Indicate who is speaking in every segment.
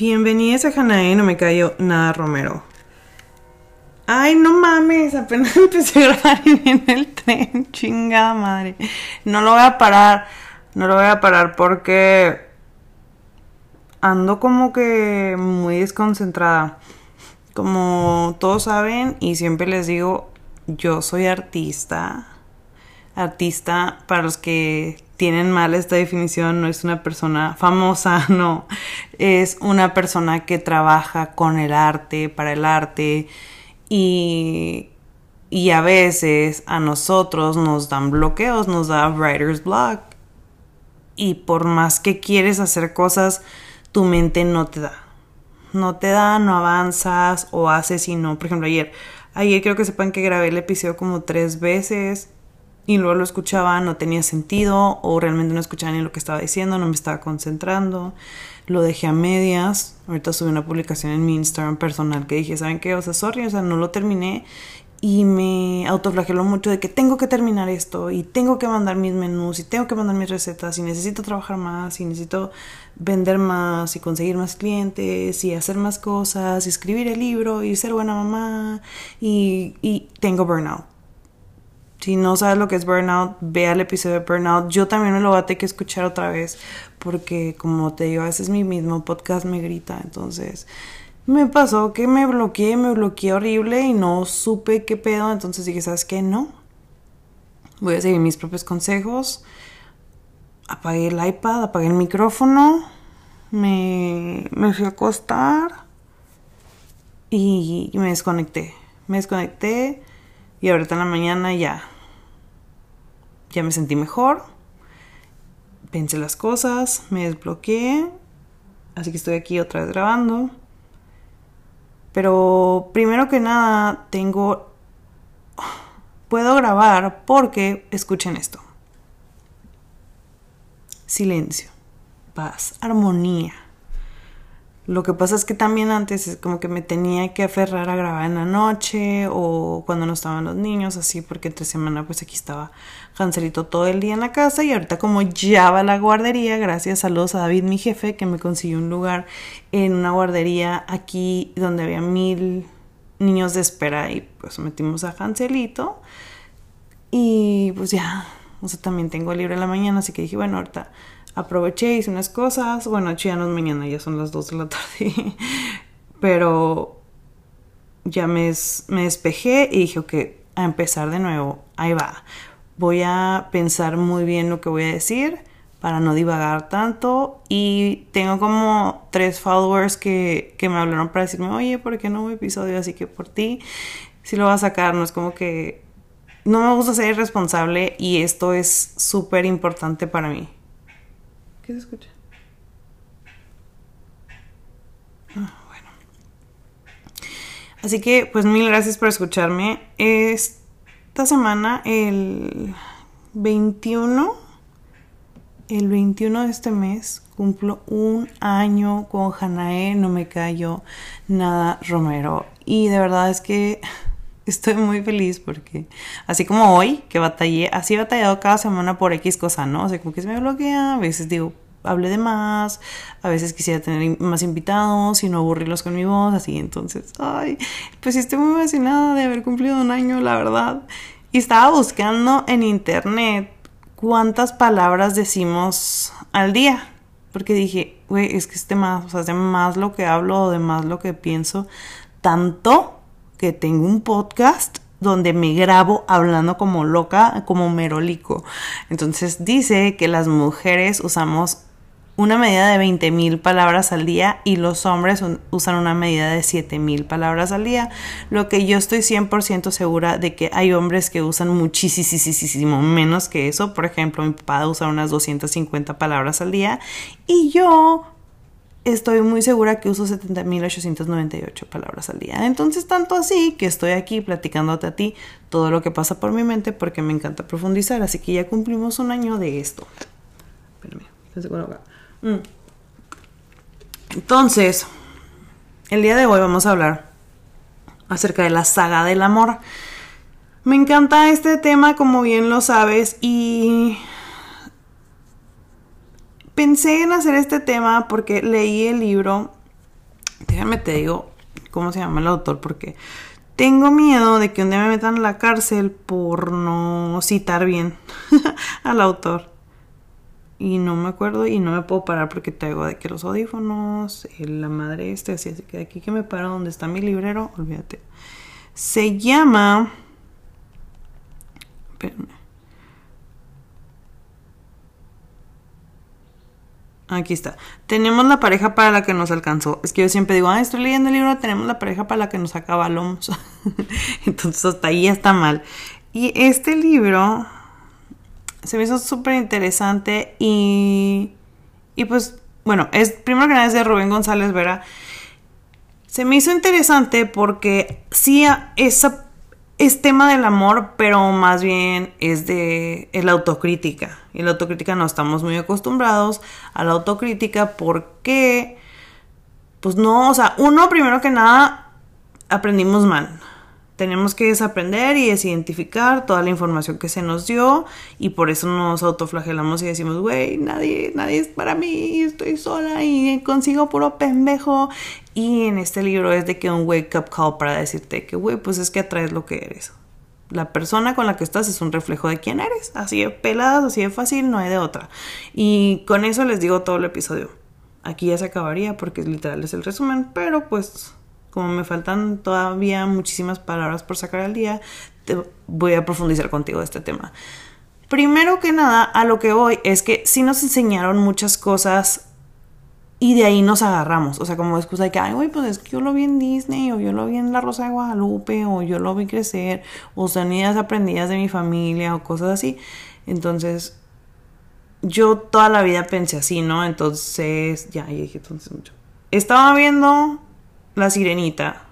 Speaker 1: Bienvenidos a Hanae, no me cayó nada Romero. Ay, no mames, apenas empecé a grabar en el tren, chingada madre. No lo voy a parar, no lo voy a parar porque ando como que muy desconcentrada. Como todos saben y siempre les digo, yo soy artista. Artista, para los que tienen mal esta definición, no es una persona famosa, no, es una persona que trabaja con el arte, para el arte y, y a veces a nosotros nos dan bloqueos, nos da writer's block y por más que quieres hacer cosas, tu mente no te da. No te da, no avanzas o haces y no. Por ejemplo, ayer, ayer creo que sepan que grabé el episodio como tres veces y luego lo escuchaba, no tenía sentido o realmente no escuchaba ni lo que estaba diciendo, no me estaba concentrando, lo dejé a medias, ahorita subí una publicación en mi Instagram personal que dije, ¿saben qué? O sea, sorry, o sea, no lo terminé. Y me autoflageló mucho de que tengo que terminar esto y tengo que mandar mis menús y tengo que mandar mis recetas y necesito trabajar más y necesito vender más y conseguir más clientes y hacer más cosas y escribir el libro y ser buena mamá y, y tengo burnout si no sabes lo que es burnout, ve el episodio de burnout. Yo también me lo voy a tener que escuchar otra vez porque como te digo, a veces mi mismo podcast me grita. Entonces me pasó que me bloqueé, me bloqueé horrible y no supe qué pedo. Entonces dije, ¿sabes qué? No. Voy a seguir mis propios consejos. Apagué el iPad, apagué el micrófono. Me, me fui a acostar y me desconecté. Me desconecté y ahorita en la mañana ya, ya me sentí mejor. Pensé las cosas, me desbloqueé. Así que estoy aquí otra vez grabando. Pero primero que nada tengo... Puedo grabar porque escuchen esto. Silencio, paz, armonía. Lo que pasa es que también antes es como que me tenía que aferrar a grabar en la noche o cuando no estaban los niños, así, porque entre semana pues aquí estaba Hanselito todo el día en la casa y ahorita como ya va la guardería, gracias a los a David, mi jefe, que me consiguió un lugar en una guardería aquí donde había mil niños de espera y pues metimos a Hanselito y pues ya, o sea, también tengo libre la mañana, así que dije, bueno, ahorita aproveché, hice unas cosas. Bueno, ya no es mañana, ya son las 2 de la tarde. Pero ya me, me despejé y dije, ok, a empezar de nuevo. Ahí va. Voy a pensar muy bien lo que voy a decir para no divagar tanto. Y tengo como tres followers que, que me hablaron para decirme, oye, ¿por qué no hubo episodio? Así que por ti, si lo vas a sacar, no es como que... No me gusta ser irresponsable y esto es súper importante para mí se escucha? Ah, bueno. Así que, pues mil gracias por escucharme. Esta semana, el 21, el 21 de este mes, cumplo un año con Hanae, no me callo nada Romero. Y de verdad es que estoy muy feliz porque así como hoy que batallé, así he batallado cada semana por X cosa, ¿no? O sea, como que se me bloquea, a veces digo, hablé de más, a veces quisiera tener más invitados y no aburrirlos con mi voz, así, entonces, ay, pues estoy muy emocionada de haber cumplido un año, la verdad. Y estaba buscando en internet cuántas palabras decimos al día, porque dije, güey, es que este más, o sea, de más lo que hablo de más lo que pienso, tanto que tengo un podcast donde me grabo hablando como loca, como merolico. Entonces dice que las mujeres usamos una medida de 20.000 palabras al día y los hombres usan una medida de 7.000 palabras al día. Lo que yo estoy 100% segura de que hay hombres que usan muchísimo menos que eso. Por ejemplo, mi papá usa unas 250 palabras al día y yo estoy muy segura que uso 70.898 palabras al día. Entonces, tanto así que estoy aquí platicándote a ti todo lo que pasa por mi mente porque me encanta profundizar. Así que ya cumplimos un año de esto. Espérame, Mm. Entonces, el día de hoy vamos a hablar acerca de la saga del amor. Me encanta este tema, como bien lo sabes, y pensé en hacer este tema porque leí el libro déjame te digo cómo se llama el autor porque tengo miedo de que un día me metan a la cárcel por no citar bien al autor. Y no me acuerdo y no me puedo parar porque traigo de que los audífonos, la madre este, así, así que de aquí que me paro donde está mi librero, olvídate. Se llama... Espérame. Aquí está. Tenemos la pareja para la que nos alcanzó. Es que yo siempre digo, ah, estoy leyendo el libro, tenemos la pareja para la que nos acabalamos. Entonces hasta ahí está mal. Y este libro se me hizo súper interesante y, y pues, bueno, es primero que nada es de Rubén González Vera. Se me hizo interesante porque sí, es tema del amor, pero más bien es de la autocrítica. Y la autocrítica no estamos muy acostumbrados a la autocrítica porque, pues no, o sea, uno primero que nada aprendimos mal. Tenemos que desaprender y desidentificar toda la información que se nos dio y por eso nos autoflagelamos y decimos, güey, nadie, nadie es para mí, estoy sola y consigo puro pendejo y en este libro es de que un wake up call para decirte que, güey, pues es que atraes lo que eres. La persona con la que estás es un reflejo de quién eres. Así de peladas, así de fácil, no hay de otra. Y con eso les digo todo el episodio. Aquí ya se acabaría porque literal es el resumen, pero pues como me faltan todavía muchísimas palabras por sacar al día, te voy a profundizar contigo de este tema. Primero que nada, a lo que voy es que sí nos enseñaron muchas cosas y de ahí nos agarramos. O sea, como excusa de que, ay, güey, pues es que yo lo vi en Disney, o yo lo vi en La Rosa de Guadalupe, o yo lo vi crecer, o son ideas aprendidas de mi familia, o cosas así. Entonces, yo toda la vida pensé así, ¿no? Entonces, ya, ya dije entonces mucho. Estaba viendo La Sirenita.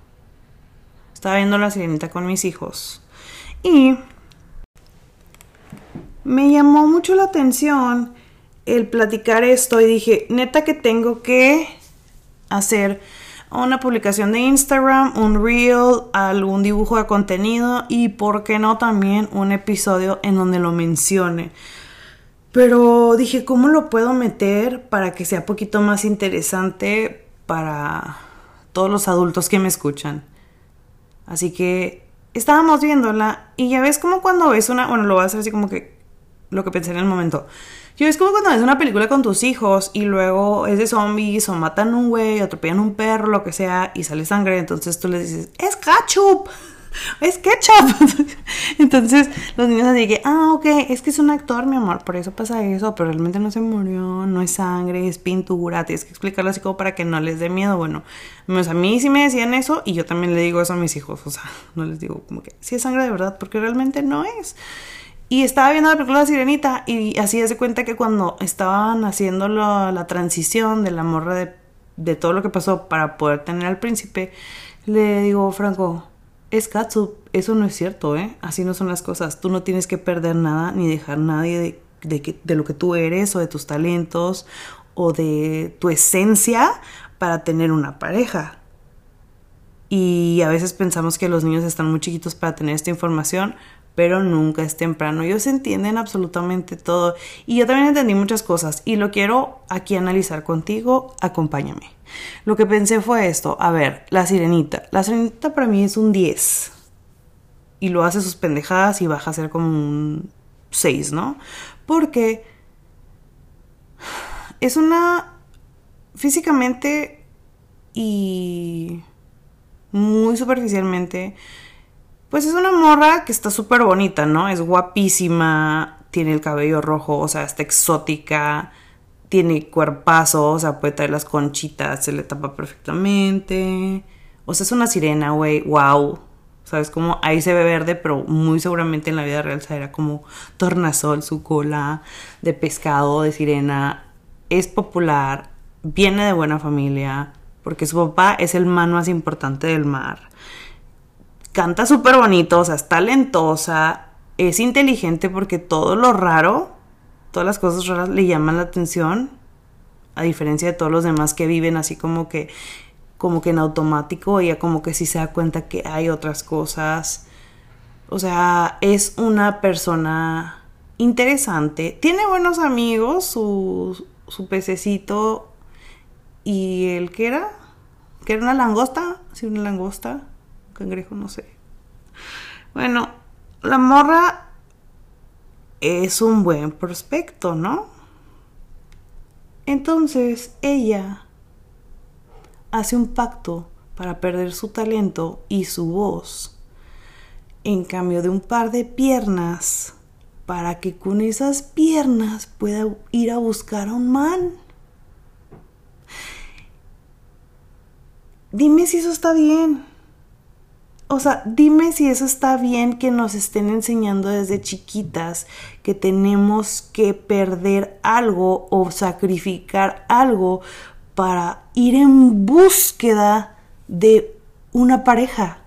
Speaker 1: Estaba viendo La Sirenita con mis hijos. Y me llamó mucho la atención el platicar esto y dije, neta que tengo que hacer una publicación de Instagram, un reel, algún dibujo de contenido y, ¿por qué no, también un episodio en donde lo mencione? Pero dije, ¿cómo lo puedo meter para que sea poquito más interesante para todos los adultos que me escuchan? Así que estábamos viéndola y ya ves como cuando ves una, bueno, lo voy a hacer así como que lo que pensé en el momento. Yo es como cuando ves una película con tus hijos y luego es de zombies o matan un güey, atropellan un perro, lo que sea, y sale sangre, entonces tú les dices, es ketchup, es ketchup. entonces los niños así que, ah, ok, es que es un actor, mi amor, por eso pasa eso, pero realmente no se murió, no es sangre, es pintura, tienes que explicarlo así como para que no les dé miedo. Bueno, a mí sí me decían eso y yo también le digo eso a mis hijos, o sea, no les digo como que, sí es sangre de verdad, porque realmente no es. Y estaba viendo la película de Sirenita y así es de cuenta que cuando estaban haciendo la transición de la morra de, de, todo lo que pasó para poder tener al príncipe, le digo, Franco, es Katsu, eso no es cierto, ¿eh? Así no son las cosas. Tú no tienes que perder nada ni dejar nadie de, de lo que tú eres o de tus talentos o de tu esencia para tener una pareja. Y a veces pensamos que los niños están muy chiquitos para tener esta información, pero nunca es temprano. Ellos entienden absolutamente todo y yo también entendí muchas cosas y lo quiero aquí analizar contigo. Acompáñame. Lo que pensé fue esto, a ver, la sirenita. La sirenita para mí es un 10 y lo hace sus pendejadas y baja a ser como un 6, ¿no? Porque es una físicamente y muy superficialmente pues es una morra que está súper bonita, ¿no? Es guapísima, tiene el cabello rojo, o sea, está exótica, tiene cuerpazo, o sea, puede traer las conchitas, se le tapa perfectamente. O sea, es una sirena, güey, wow. ¿Sabes? Como ahí se ve verde, pero muy seguramente en la vida real será como tornasol, su cola de pescado, de sirena. Es popular, viene de buena familia, porque su papá es el man más importante del mar canta súper bonito, o sea, es talentosa, es inteligente porque todo lo raro, todas las cosas raras le llaman la atención, a diferencia de todos los demás que viven así como que, como que en automático, ella como que sí se da cuenta que hay otras cosas. O sea, es una persona interesante. Tiene buenos amigos, su, su pececito y el que era que era una langosta, sí, una langosta, cangrejo, no sé. Bueno, la morra es un buen prospecto, ¿no? Entonces ella hace un pacto para perder su talento y su voz en cambio de un par de piernas para que con esas piernas pueda ir a buscar a un man. Dime si eso está bien. O sea, dime si eso está bien que nos estén enseñando desde chiquitas que tenemos que perder algo o sacrificar algo para ir en búsqueda de una pareja.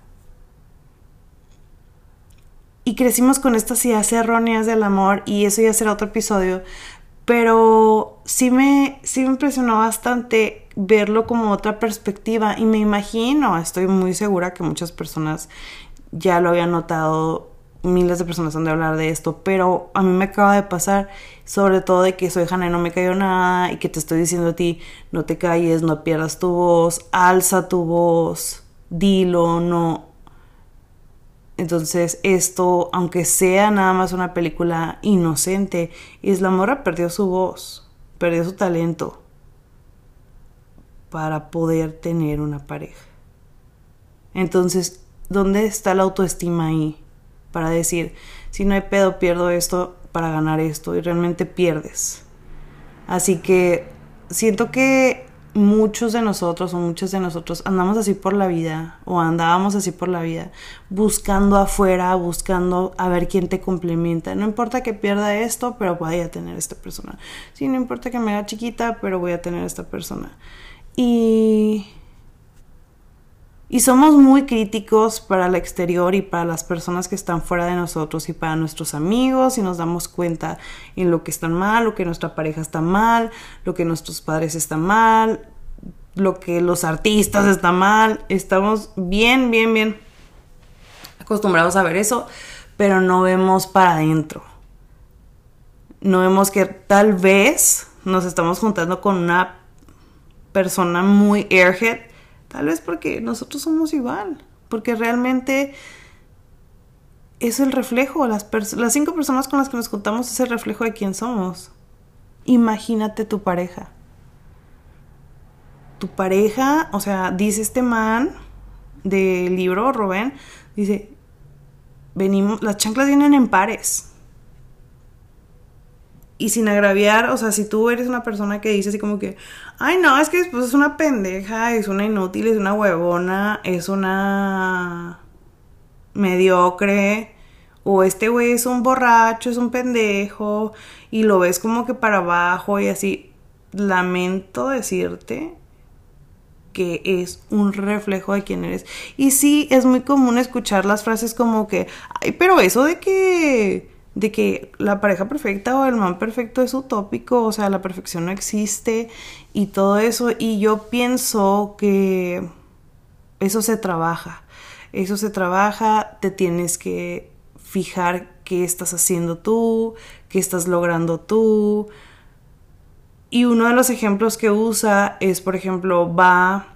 Speaker 1: Y crecimos con estas ideas erróneas del amor y eso ya será otro episodio. Pero sí me, sí me impresionó bastante verlo como otra perspectiva. Y me imagino, estoy muy segura que muchas personas ya lo habían notado, miles de personas han de hablar de esto, pero a mí me acaba de pasar, sobre todo de que soy Hannah y no me cayó nada y que te estoy diciendo a ti, no te calles, no pierdas tu voz, alza tu voz, dilo, no, entonces esto, aunque sea nada más una película inocente, Isla Morra perdió su voz, perdió su talento para poder tener una pareja. Entonces, ¿dónde está la autoestima ahí? Para decir, si no hay pedo, pierdo esto para ganar esto y realmente pierdes. Así que siento que muchos de nosotros o muchos de nosotros andamos así por la vida o andábamos así por la vida buscando afuera, buscando a ver quién te complementa. No importa que pierda esto, pero voy a tener esta persona. Sí, no importa que me haga chiquita, pero voy a tener esta persona. Y y somos muy críticos para el exterior y para las personas que están fuera de nosotros y para nuestros amigos y nos damos cuenta en lo que están mal, lo que nuestra pareja está mal, lo que nuestros padres están mal, lo que los artistas están mal. Estamos bien, bien, bien acostumbrados a ver eso, pero no vemos para adentro. No vemos que tal vez nos estamos juntando con una persona muy airhead Tal vez porque nosotros somos igual, porque realmente es el reflejo, las, cinco personas con las que nos juntamos es el reflejo de quién somos. Imagínate tu pareja. Tu pareja, o sea, dice este man del libro, Rubén, dice, venimos, las chanclas vienen en pares y sin agraviar, o sea, si tú eres una persona que dice así como que, ay, no, es que después es una pendeja, es una inútil, es una huevona, es una mediocre, o este güey es un borracho, es un pendejo, y lo ves como que para abajo y así, lamento decirte que es un reflejo de quién eres. Y sí, es muy común escuchar las frases como que, ay, pero eso de que de que la pareja perfecta o el man perfecto es utópico, o sea, la perfección no existe y todo eso. Y yo pienso que eso se trabaja, eso se trabaja, te tienes que fijar qué estás haciendo tú, qué estás logrando tú. Y uno de los ejemplos que usa es, por ejemplo, va,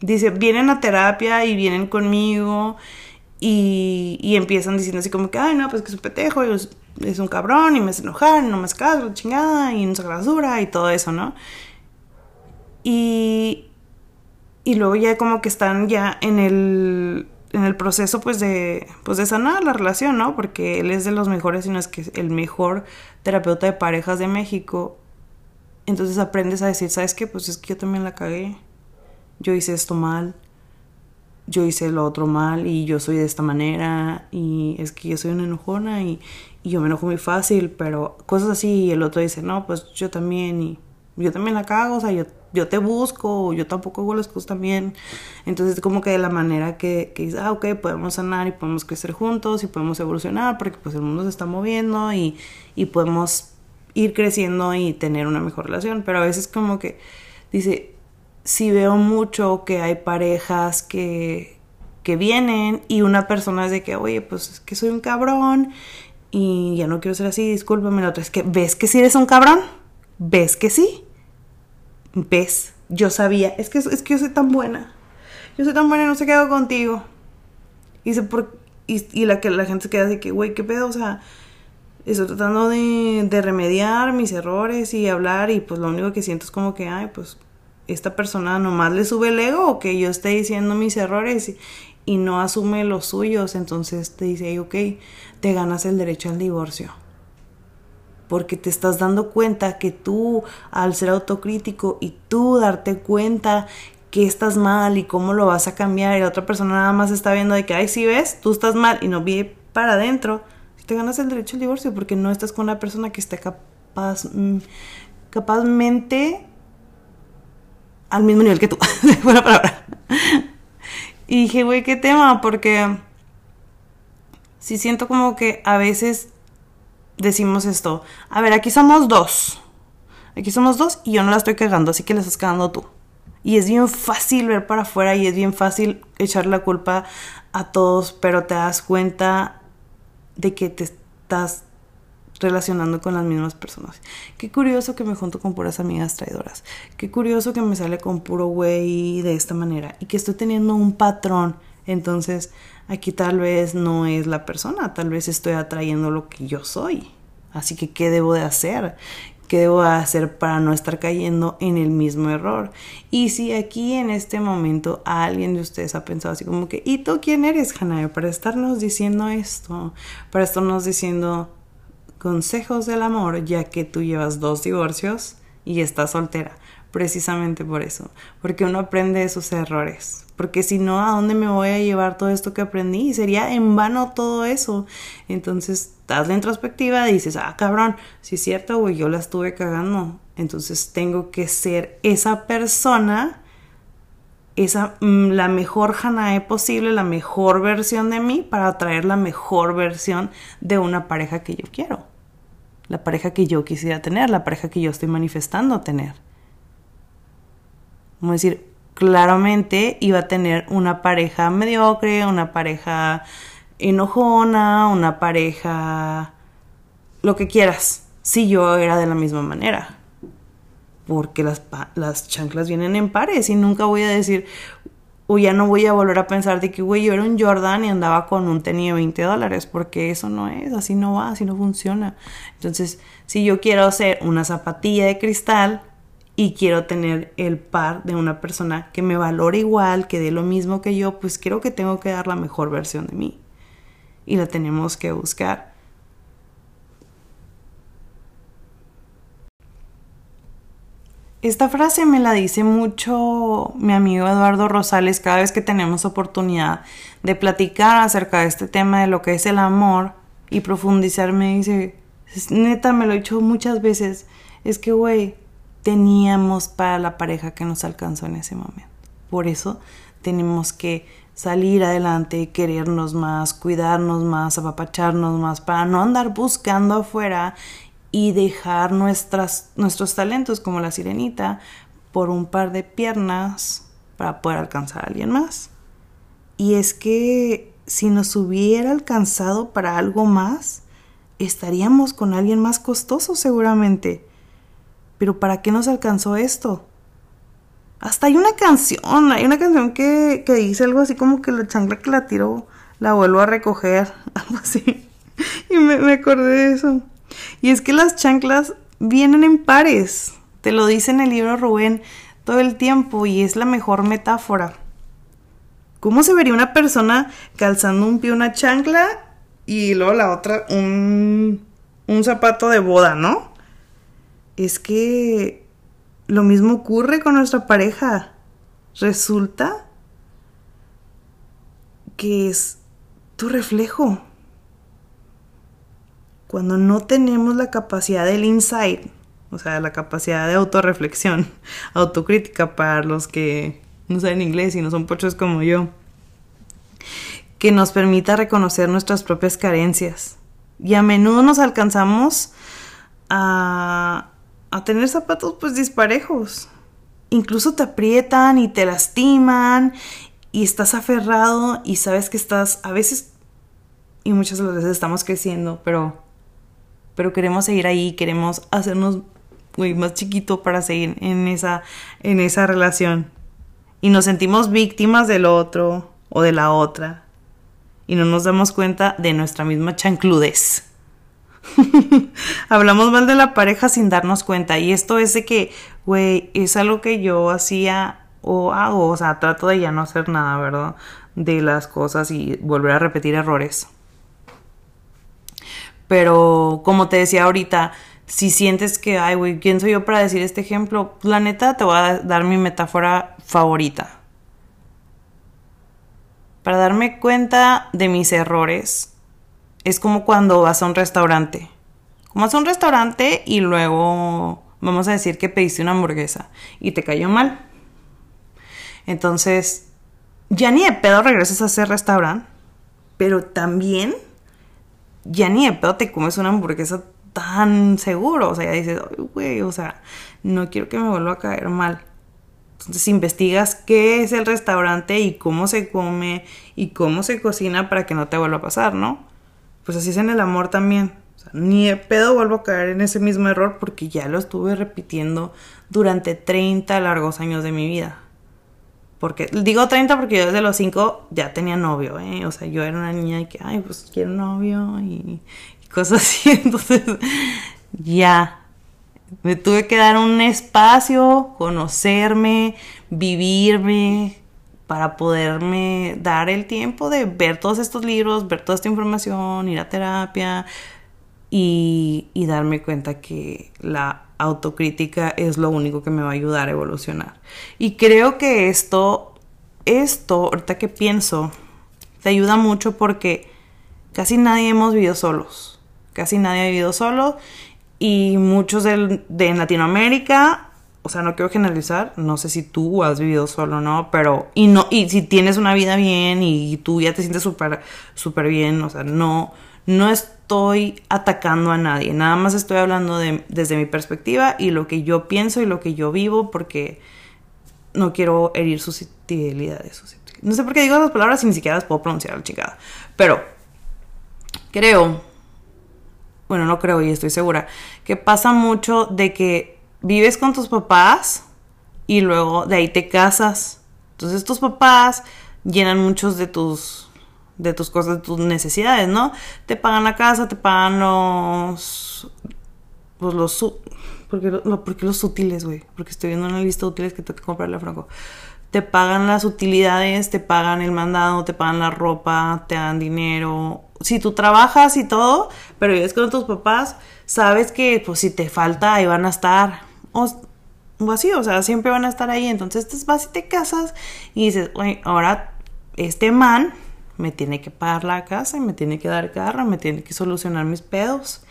Speaker 1: dice, vienen a terapia y vienen conmigo y, empiezan diciendo así como que, ay, no, pues que es un petejo, y es, un cabrón, y me hace enojar, no me hace caso, chingada, y no se basura, y todo eso, ¿no? Y, y luego ya como que están ya en el, en el proceso, pues de, pues de sanar la relación, ¿no? Porque él es de los mejores, y no es que es el mejor terapeuta de parejas de México. Entonces aprendes a decir, ¿sabes qué? Pues es que yo también la cagué. Yo hice esto mal yo hice lo otro mal y yo soy de esta manera y es que yo soy una enojona y, yo me enojo muy fácil, pero cosas así y el otro dice, no, pues yo también y yo también la cago, o sea, yo, yo te busco, yo tampoco hago las cosas también. Entonces como que de la manera que, que dices, ah, ok, podemos sanar y podemos crecer juntos y podemos evolucionar porque pues el mundo se está moviendo y, y podemos ir creciendo y tener una mejor relación, pero a veces como que dice, si veo mucho que hay parejas que, que vienen y una persona es de que, oye, pues es que soy un cabrón y ya no quiero ser así, discúlpame. La otra es que, ¿ves que sí eres un cabrón? ¿Ves que sí? ¿Ves yo sabía, es que, es que yo soy tan buena. Yo soy tan buena y no sé qué hago contigo. Y, se por, y, la que la gente se queda así que, güey, ¿qué pedo? O sea, estoy tratando de, de remediar mis errores y hablar y pues lo único que siento es como que, ay, pues esta persona nomás le sube el ego o que yo esté diciendo mis errores y, no asume los suyos, entonces te dice, ok, te ganas el derecho al divorcio porque te estás dando cuenta que tú, al ser autocrítico y tú darte cuenta que estás mal y cómo lo vas a cambiar y la otra persona nada más está viendo de que, ay, si ves, tú estás mal y no vi para adentro, te ganas el derecho al divorcio porque no estás con una persona que esté capaz, mm, capazmente al mismo nivel que tú. Buena palabra. Y dije, güey, qué tema, porque si siento como que a veces decimos esto. A ver, aquí somos dos. Aquí somos dos y yo no la estoy cagando, así que la estás cagando tú. Y es bien fácil ver para afuera y es bien fácil echar la culpa a todos, pero te das cuenta de que te estás relacionando con las mismas personas. Qué curioso que me junto con puras amigas traidoras. Qué curioso que me sale con puro güey de esta manera y que estoy teniendo un patrón. Entonces, aquí tal vez no es la persona, tal vez estoy atrayendo lo que yo soy. Así que, ¿qué debo de hacer? ¿Qué debo de hacer para no estar cayendo en el mismo error? Y si aquí en este momento alguien de ustedes ha pensado así como que, ¿y tú quién eres, Hanae? Para estarnos diciendo esto, para estarnos diciendo consejos del amor, ya que tú llevas dos divorcios y estás soltera precisamente por eso, porque uno aprende de sus errores, porque si no, ¿a dónde me voy a llevar todo esto que aprendí? Sería en vano todo eso. Entonces, das la introspectiva y dices, ah, cabrón, si es cierto, güey, yo la estuve cagando. Entonces, tengo que ser esa persona, esa, mm, la mejor Hanae posible, la mejor versión de mí para traer la mejor versión de una pareja que yo quiero. La pareja que yo quisiera tener, la pareja que yo estoy manifestando tener. Vamos a decir, claramente iba a tener una pareja mediocre, una pareja enojona, una pareja lo que quieras, si yo era de la misma manera. Porque las, las chanclas vienen en pares y nunca voy a decir, o ya no voy a volver a pensar de que, güey, yo era un Jordan y andaba con un tenis de 20 dólares, porque eso no es, así no va, así no funciona. Entonces, si yo quiero hacer una zapatilla de cristal, y quiero tener el par de una persona que me valore igual, que dé lo mismo que yo, pues creo que tengo que dar la mejor versión de mí. Y la tenemos que buscar. Esta frase me la dice mucho mi amigo Eduardo Rosales cada vez que tenemos oportunidad de platicar acerca de este tema de lo que es el amor y profundizar. Me dice, neta, me lo he dicho muchas veces, es que, güey, teníamos para la pareja que nos alcanzó en ese momento. Por eso tenemos que salir adelante, querernos más, cuidarnos más, apapacharnos más, para no andar buscando afuera y dejar nuestros talentos como la sirenita por un par de piernas para poder alcanzar a alguien más. Y es que si nos hubiera alcanzado para algo más, estaríamos con alguien más costoso seguramente. Pero ¿para qué nos alcanzó esto? Hasta hay una canción, hay una canción que, dice algo así como que la chancla que la tiró la vuelvo a recoger, algo así. Y me, me acordé de eso. Y es que las chanclas vienen en pares, te lo dice en el libro Rubén todo el tiempo y es la mejor metáfora. ¿Cómo se vería una persona calzando un pie una chancla y luego la otra un, un zapato de boda, no? es que lo mismo ocurre con nuestra pareja. Resulta que es tu reflejo. Cuando no tenemos la capacidad del insight, o sea, la capacidad de autorreflexión, autocrítica para los que no saben inglés y no son pochos como yo, que nos permita reconocer nuestras propias carencias. Y a menudo nos alcanzamos a a tener zapatos pues disparejos. Incluso te aprietan y te lastiman y estás aferrado y sabes que estás a veces y muchas veces estamos creciendo, pero pero queremos seguir ahí, queremos hacernos güey, más chiquito para seguir en esa, en esa relación. Y nos sentimos víctimas del otro o de la otra. Y no nos damos cuenta de nuestra misma chancludez. Hablamos mal de la pareja sin darnos cuenta. Y esto es de que, güey, es algo que yo hacía o hago. O sea, trato de ya no hacer nada, ¿verdad? De las cosas y volver a repetir errores. Pero como te decía ahorita, si sientes que, ay, güey, ¿quién soy yo para decir este ejemplo? La neta, te voy a dar mi metáfora favorita. Para darme cuenta de mis errores, es como cuando vas a un restaurante. Como vas a un restaurante y luego, vamos a decir que pediste una hamburguesa y te cayó mal. Entonces, ya ni de pedo regresas a ese restaurante, pero también ya ni de pedo te comes una hamburguesa tan seguro. O sea, ya dices, güey, o sea, no quiero que me vuelva a caer mal. Entonces investigas qué es el restaurante y cómo se come y cómo se cocina para que no te vuelva a pasar, ¿no? Pues así es en el amor también. O sea, ni de pedo vuelvo a caer en ese mismo error porque ya lo estuve repitiendo durante 30 largos años de mi vida. Porque digo 30 porque yo desde los 5 ya tenía novio, ¿eh? O sea, yo era una niña que, ay, pues quiero novio y, cosas así. Entonces, ya. Me tuve que dar un espacio, conocerme, vivirme, para poderme dar el tiempo de ver todos estos libros, ver toda esta información, ir a terapia y darme cuenta que la autocrítica es lo único que me va a ayudar a evolucionar. Y creo que esto, esto, ahorita que pienso, te ayuda mucho porque casi nadie hemos vivido solos. Casi nadie ha vivido solo y muchos de, de Latinoamérica, o sea, no quiero generalizar, no sé si tú has vivido solo o no, pero y no y si tienes una vida bien y tú ya te sientes súper súper bien, o sea, no no estoy atacando a nadie, nada más estoy hablando de, desde mi perspectiva y lo que yo pienso y lo que yo vivo porque no quiero herir susceptibilidades. No sé por qué digo esas palabras y ni siquiera las puedo pronunciar, chingada. Pero creo, bueno, no creo y estoy segura, que pasa mucho de que vives con tus papás y luego de ahí te casas. Entonces tus papás llenan muchos de tus de tus cosas, de tus necesidades, ¿no? Te pagan la casa, te pagan los... Pues los... ¿Por qué, los útiles, güey? Porque estoy viendo una lista de útiles que tengo que comprarle a Franco. Te pagan las utilidades, te pagan el mandado, te pagan la ropa, te dan dinero. Si tú trabajas y todo, pero vives con tus papás, sabes que pues si te falta ahí van a estar. O, o así, o sea, siempre van a estar ahí. Entonces vas y te casas y dices, güey, ahora este man me tiene que pagar la casa me tiene que dar carro, me tiene que solucionar mis pedos.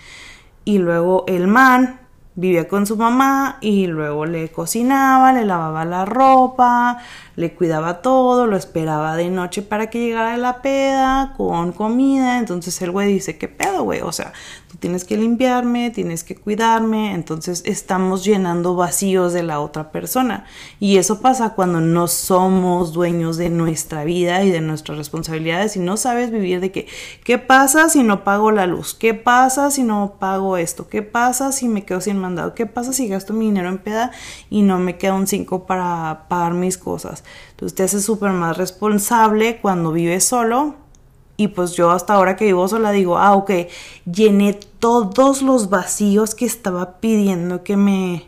Speaker 1: Y luego el man vivía con su mamá y luego le cocinaba, le lavaba la ropa, le cuidaba todo, lo esperaba de noche para que llegara la peda con comida. Entonces el güey dice, ¿qué pedo, güey? O sea, tú tienes que limpiarme, tienes que cuidarme. Entonces estamos llenando vacíos de la otra persona. Y eso pasa cuando no somos dueños de nuestra vida y de nuestras responsabilidades y no sabes vivir de que, ¿qué pasa si no pago la luz? ¿Qué pasa si no pago esto? ¿Qué pasa si me quedo sin mandado? ¿Qué pasa si gasto mi dinero en peda y no me queda un 5 para pagar mis cosas? Entonces te haces súper más responsable cuando vives solo. Y pues yo hasta ahora que vivo sola digo, ah, ok, llené todos los vacíos que estaba pidiendo que me,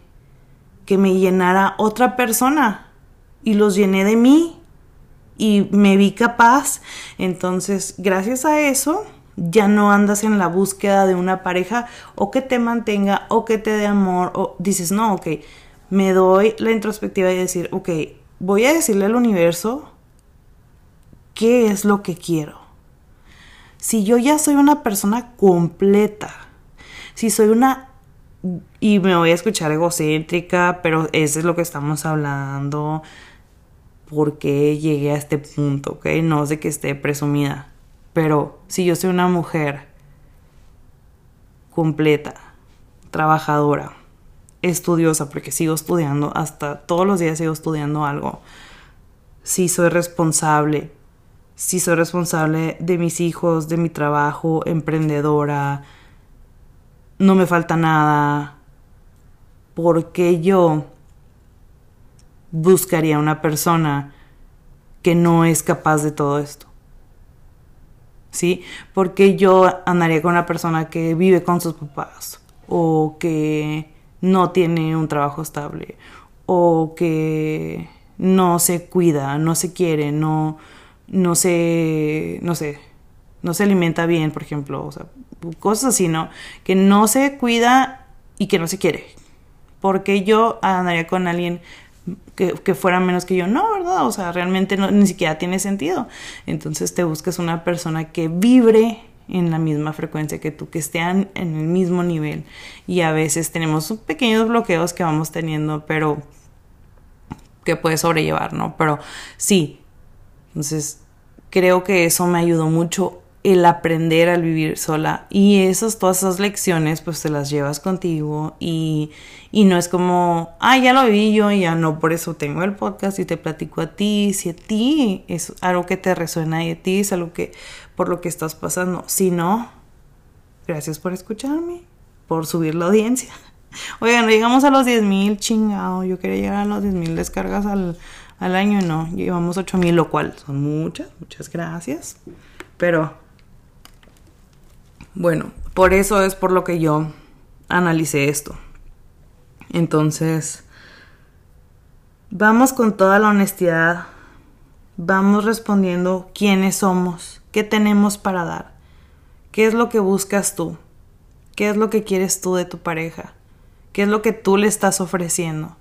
Speaker 1: que me llenara otra persona. Y los llené de mí. Y me vi capaz. Entonces, gracias a eso, ya no andas en la búsqueda de una pareja o que te mantenga o que te dé amor. O dices, no, ok, me doy la introspectiva y decir, ok, voy a decirle al universo qué es lo que quiero. Si yo ya soy una persona completa, si soy una, y me voy a escuchar egocéntrica, pero eso es lo que estamos hablando, porque llegué a este punto, ¿ok? No sé que esté presumida, pero si yo soy una mujer completa, trabajadora, estudiosa, porque sigo estudiando, hasta todos los días sigo estudiando algo. Si soy responsable, si soy responsable de mis hijos, de mi trabajo, emprendedora, no me falta nada. ¿por qué yo buscaría una persona que no es capaz de todo esto? ¿Sí? Porque yo andaría con una persona que vive con sus papás o que no tiene un trabajo estable o que no se cuida, no se quiere, no, no se, no no se alimenta bien, por ejemplo, o sea, cosas así, ¿no? Que no se cuida y que no se quiere. Porque yo andaría con alguien que, que, fuera menos que yo. No, ¿verdad? O sea, realmente no, ni siquiera tiene sentido. Entonces te buscas una persona que vibre en la misma frecuencia que tú, que estén en el mismo nivel. Y a veces tenemos pequeños bloqueos que vamos teniendo, pero que puedes sobrellevar, ¿no? Pero sí, entonces creo que eso me ayudó mucho el aprender al vivir sola y esas todas esas lecciones pues te las llevas contigo y, y no es como ah ya lo viví yo y ya no por eso tengo el podcast y te platico a ti si a ti es algo que te resuena y a ti es algo que por lo que estás pasando si no gracias por escucharme por subir la audiencia Oigan, llegamos a los 10 mil, chingado. Yo quería llegar a los 10 mil descargas al, al año, no. Llevamos 8 mil, lo cual son muchas, muchas gracias. Pero, bueno, por eso es por lo que yo analicé esto. Entonces, vamos con toda la honestidad. Vamos respondiendo quiénes somos, qué tenemos para dar, qué es lo que buscas tú, qué es lo que quieres tú de tu pareja ¿Qué es lo que tú le estás ofreciendo?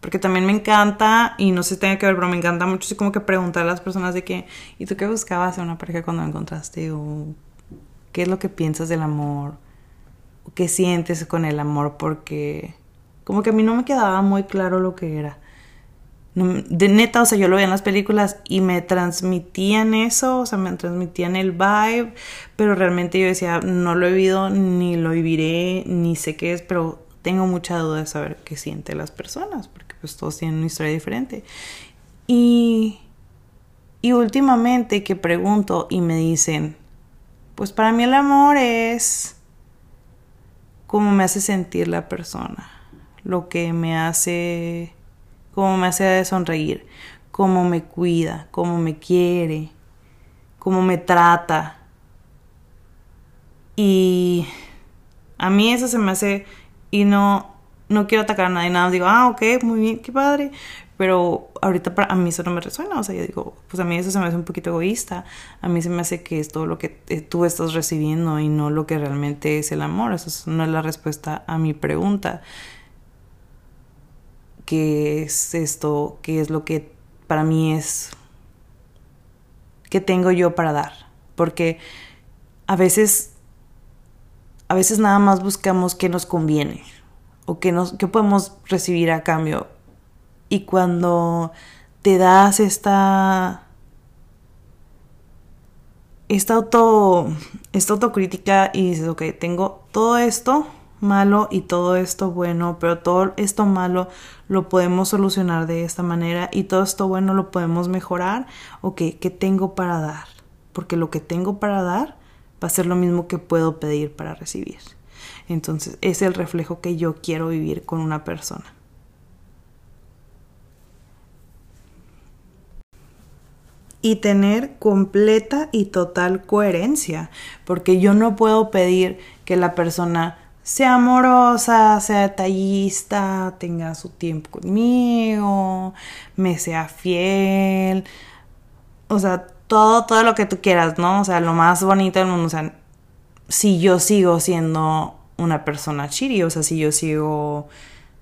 Speaker 1: Porque también me encanta, y no sé si tiene que ver, pero me encanta mucho así como que preguntar a las personas de que, ¿y tú qué buscabas en una pareja cuando la encontraste? ¿O qué es lo que piensas del amor? ¿O qué sientes con el amor? Porque como que a mí no me quedaba muy claro lo que era. De neta, o sea, yo lo veía en las películas y me transmitían eso, o sea, me transmitían el vibe, pero realmente yo decía, no lo he vivido, ni lo viviré, ni sé qué es, pero tengo mucha duda de saber qué sienten las personas, porque pues todos tienen una historia diferente. Y, y últimamente que pregunto y me dicen, pues para mí el amor es cómo me hace sentir la persona, lo que me hace, cómo me hace sonreír, cómo me cuida, cómo me quiere, cómo me trata. Y a mí eso se me hace y no, no quiero atacar a nadie, nada, digo, ah, ok, muy bien, qué padre, pero ahorita para, a mí eso no me resuena, o sea, yo digo, pues a mí eso se me hace un poquito egoísta, a mí se me hace que es todo lo que eh, tú estás recibiendo y no lo que realmente es el amor, eso no es la respuesta a mi pregunta. ¿Qué es esto? ¿Qué es lo que para mí es? ¿Qué tengo yo para dar? Porque a veces a veces nada más buscamos qué nos conviene o qué, nos, qué podemos recibir a cambio. Y cuando te das esta esta auto esta autocrítica y dices, ok, tengo todo esto malo y todo esto bueno, pero todo esto malo lo podemos solucionar de esta manera y todo esto bueno lo podemos mejorar. Ok, ¿qué tengo para dar? Porque lo que tengo para dar va a ser lo mismo que puedo pedir para recibir. Entonces es el reflejo que yo quiero vivir con una persona. Y tener completa y total coherencia, porque yo no puedo pedir que la persona sea amorosa, sea detallista, tenga su tiempo conmigo, me sea fiel. O sea, todo, todo lo que tú quieras, ¿no? O sea, lo más bonito del mundo. O sea, si yo sigo siendo una persona chiri, o sea, si yo sigo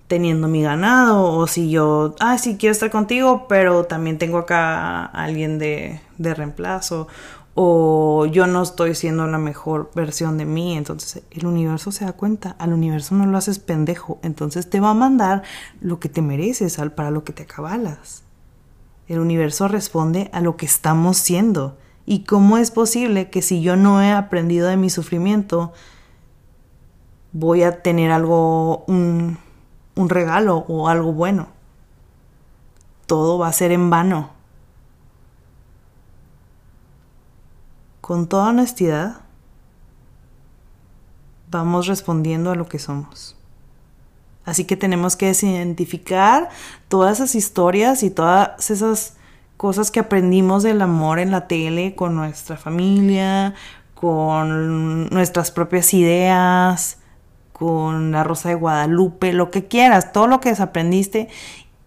Speaker 1: teniendo mi ganado, o si yo, ah, sí, quiero estar contigo, pero también tengo acá a alguien de, de reemplazo, o yo no estoy siendo la mejor versión de mí, entonces el universo se da cuenta, al universo no lo haces pendejo, entonces te va a mandar lo que te mereces, para lo que te acabalas. El universo responde a lo que estamos siendo. ¿Y cómo es posible que si yo no he aprendido de mi sufrimiento, voy a tener algo, un, un regalo o algo bueno? Todo va a ser en vano. Con toda honestidad, vamos respondiendo a lo que somos. Así que tenemos que desidentificar todas esas historias y todas esas cosas que aprendimos del amor en la tele con nuestra familia, con nuestras propias ideas, con la Rosa de Guadalupe, lo que quieras, todo lo que desaprendiste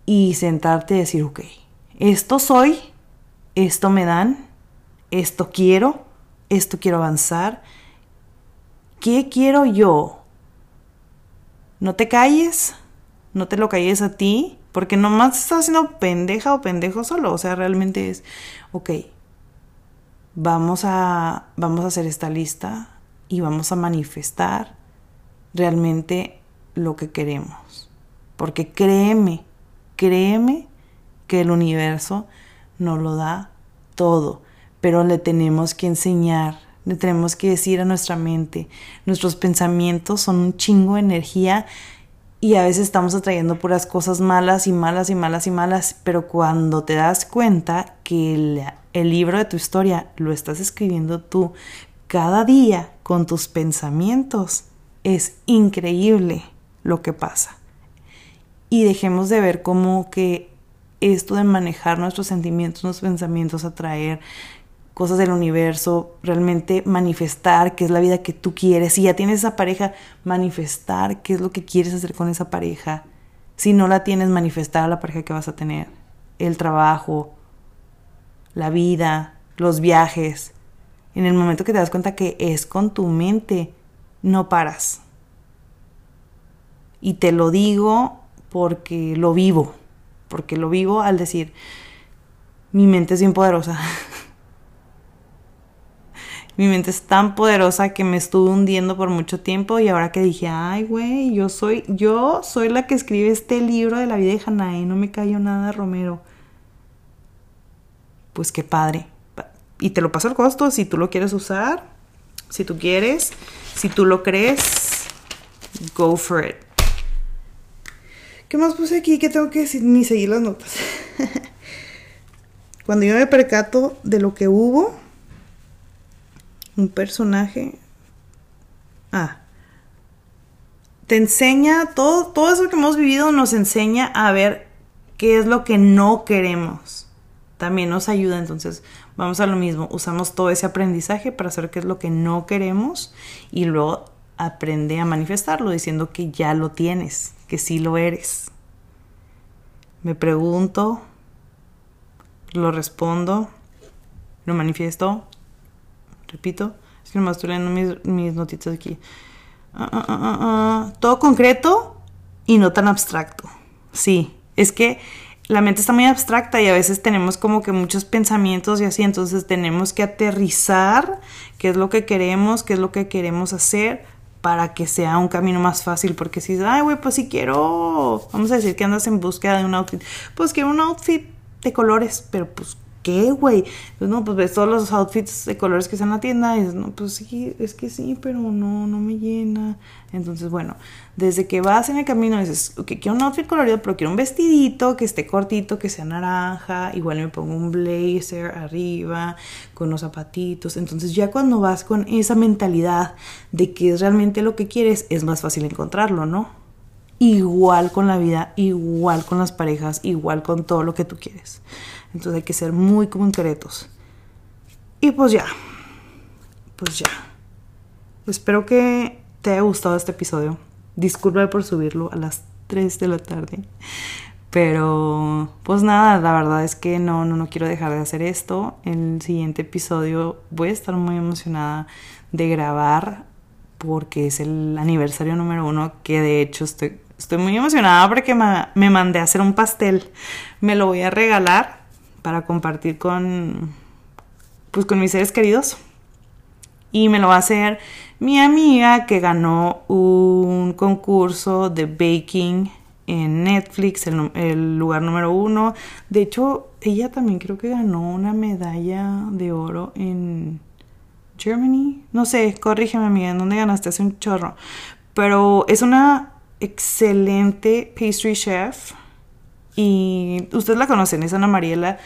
Speaker 1: y sentarte y decir, ok, esto soy, esto me dan, esto quiero, esto quiero avanzar, ¿qué quiero yo? No te calles, no te lo calles a ti, porque nomás estás haciendo pendeja o pendejo solo, o sea, realmente es, ok, vamos a, vamos a hacer esta lista y vamos a manifestar realmente lo que queremos. Porque créeme, créeme que el universo nos lo da todo, pero le tenemos que enseñar, le tenemos que decir a nuestra mente, nuestros pensamientos son un chingo de energía y a veces estamos atrayendo puras cosas malas y malas y malas y malas, pero cuando te das cuenta que el, libro de tu historia lo estás escribiendo tú cada día con tus pensamientos, es increíble lo que pasa. Y dejemos de ver como que esto de manejar nuestros sentimientos, nuestros pensamientos, atraer cosas del universo, realmente manifestar qué es la vida que tú quieres. Si ya tienes esa pareja, manifestar qué es lo que quieres hacer con esa pareja. Si no la tienes, manifestar la pareja que vas a tener. El trabajo, la vida, los viajes. En el momento que te das cuenta que es con tu mente, no paras. Y te lo digo porque lo vivo porque lo vivo al decir, mi mente es bien poderosa. mi mente es tan poderosa que me estuve hundiendo por mucho tiempo y ahora que dije, ay, güey, yo soy, yo soy la que escribe este libro de la vida de Hanae, no me cayó nada, Romero. Pues qué padre. Y te lo paso al costo si tú lo quieres usar, si tú quieres, si tú lo crees, go for it. ¿Qué más puse aquí que tengo que decir? Ni seguir las notas. Cuando yo me percato de lo que hubo, un personaje. Ah. Te enseña, todo, todo eso que hemos vivido nos enseña a ver qué es lo que no queremos. También nos ayuda, entonces vamos a lo mismo. Usamos todo ese aprendizaje para saber qué es lo que no queremos y luego aprende a manifestarlo diciendo que ya lo tienes, que sí lo eres. Me pregunto, lo respondo, lo manifiesto, repito, es que nomás estoy leyendo mis, mis notitas aquí. Ah, ah, ah, Todo concreto y no tan abstracto. Sí, es que la mente está muy abstracta y a veces tenemos como que muchos pensamientos y así, entonces tenemos que aterrizar qué es lo que queremos, qué es lo que queremos hacer para que sea un camino más fácil, porque si ay, güey, pues si quiero, vamos a decir que andas en búsqueda de un outfit, pues quiero un outfit de colores, pero pues qué, güey? Pues no, pues ves todos los outfits de colores que están en la tienda y dices, no, pues sí, es que sí, pero no, no me llena. Entonces, bueno, desde que vas en el camino dices, ok, quiero un outfit colorido, pero quiero un vestidito que esté cortito, que sea naranja, igual me pongo un blazer arriba, con los zapatitos. Entonces ya cuando vas con esa mentalidad de que es realmente lo que quieres, es más fácil encontrarlo, ¿no? Igual con la vida, igual con las parejas, igual con todo lo que tú quieres. Entonces hay que ser muy concretos. Y pues ya, pues ya. Espero que te haya gustado este episodio. Disculpa por subirlo a las 3 de la tarde. Pero, pues nada, la verdad es que no, no, no quiero dejar de hacer esto. El siguiente episodio voy a estar muy emocionada de grabar porque es el aniversario número uno que de hecho estoy, estoy muy emocionada porque me, me mandé a hacer un pastel. Me lo voy a regalar para compartir con, pues, con mis seres queridos. Y me lo va a hacer mi amiga que ganó un concurso de baking en Netflix, el, lugar número uno. De hecho, ella también creo que ganó una medalla de oro en Germany. No sé, corrígeme amiga, ¿en dónde ganaste? Hace un chorro. Pero es una excelente pastry chef y ustedes la conocen, es Ana Mariela.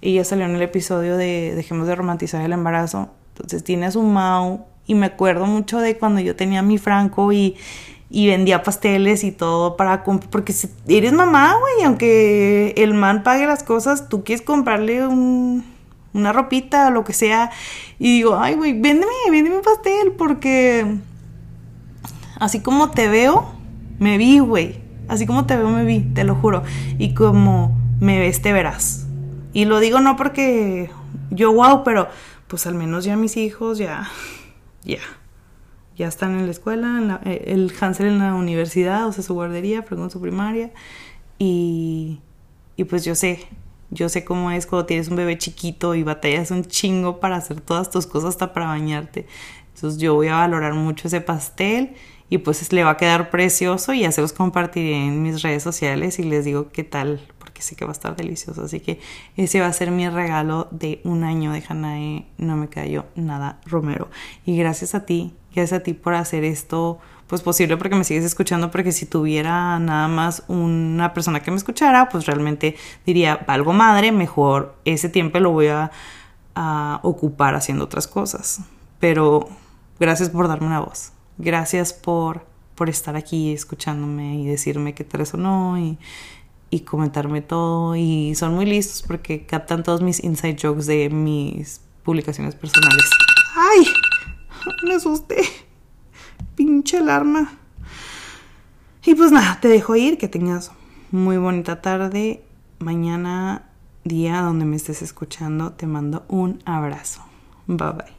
Speaker 1: Ella salió en el episodio de Dejemos de romantizar el embarazo. Entonces tiene a su Mau. Y me acuerdo mucho de cuando yo tenía mi Franco y, y vendía pasteles y todo para porque eres mamá, güey, aunque el man pague las cosas, tú quieres comprarle un, una ropita o lo que sea, y digo, ay, güey, véndeme, véndeme un pastel, porque así como te veo, me vi, güey, así como te veo, me vi, te lo juro, y como me ves, te verás. Y lo digo no porque yo, wow, pero pues al menos ya mis hijos, ya, ya ya están en la escuela, eh, el Hansel en la universidad, o sea, su guardería, pero con su primaria. Y, y pues yo sé, yo sé cómo es cuando tienes un bebé chiquito y batallas un chingo para hacer todas tus cosas hasta para bañarte. Entonces yo voy a valorar mucho ese pastel y pues le va a quedar precioso y ya se los compartiré en mis redes sociales y les digo qué tal, porque sé que va a estar delicioso. Así que ese va a ser mi regalo de un año de Hanae No Me Cayó Nada Romero. Y gracias a ti Gracias a ti por hacer esto pues posible porque me sigues escuchando porque si tuviera nada más una persona que me escuchara pues realmente diría algo madre mejor ese tiempo lo voy a, a ocupar haciendo otras cosas pero gracias por darme una voz gracias por por estar aquí escuchándome y decirme qué te resonó y, y comentarme todo y son muy listos porque captan todos mis inside jokes de mis publicaciones personales ay me asusté. Pinche alarma. Y pues nada, te dejo ir, que tengas muy bonita tarde. Mañana, día donde me estés escuchando, te mando un abrazo. Bye bye.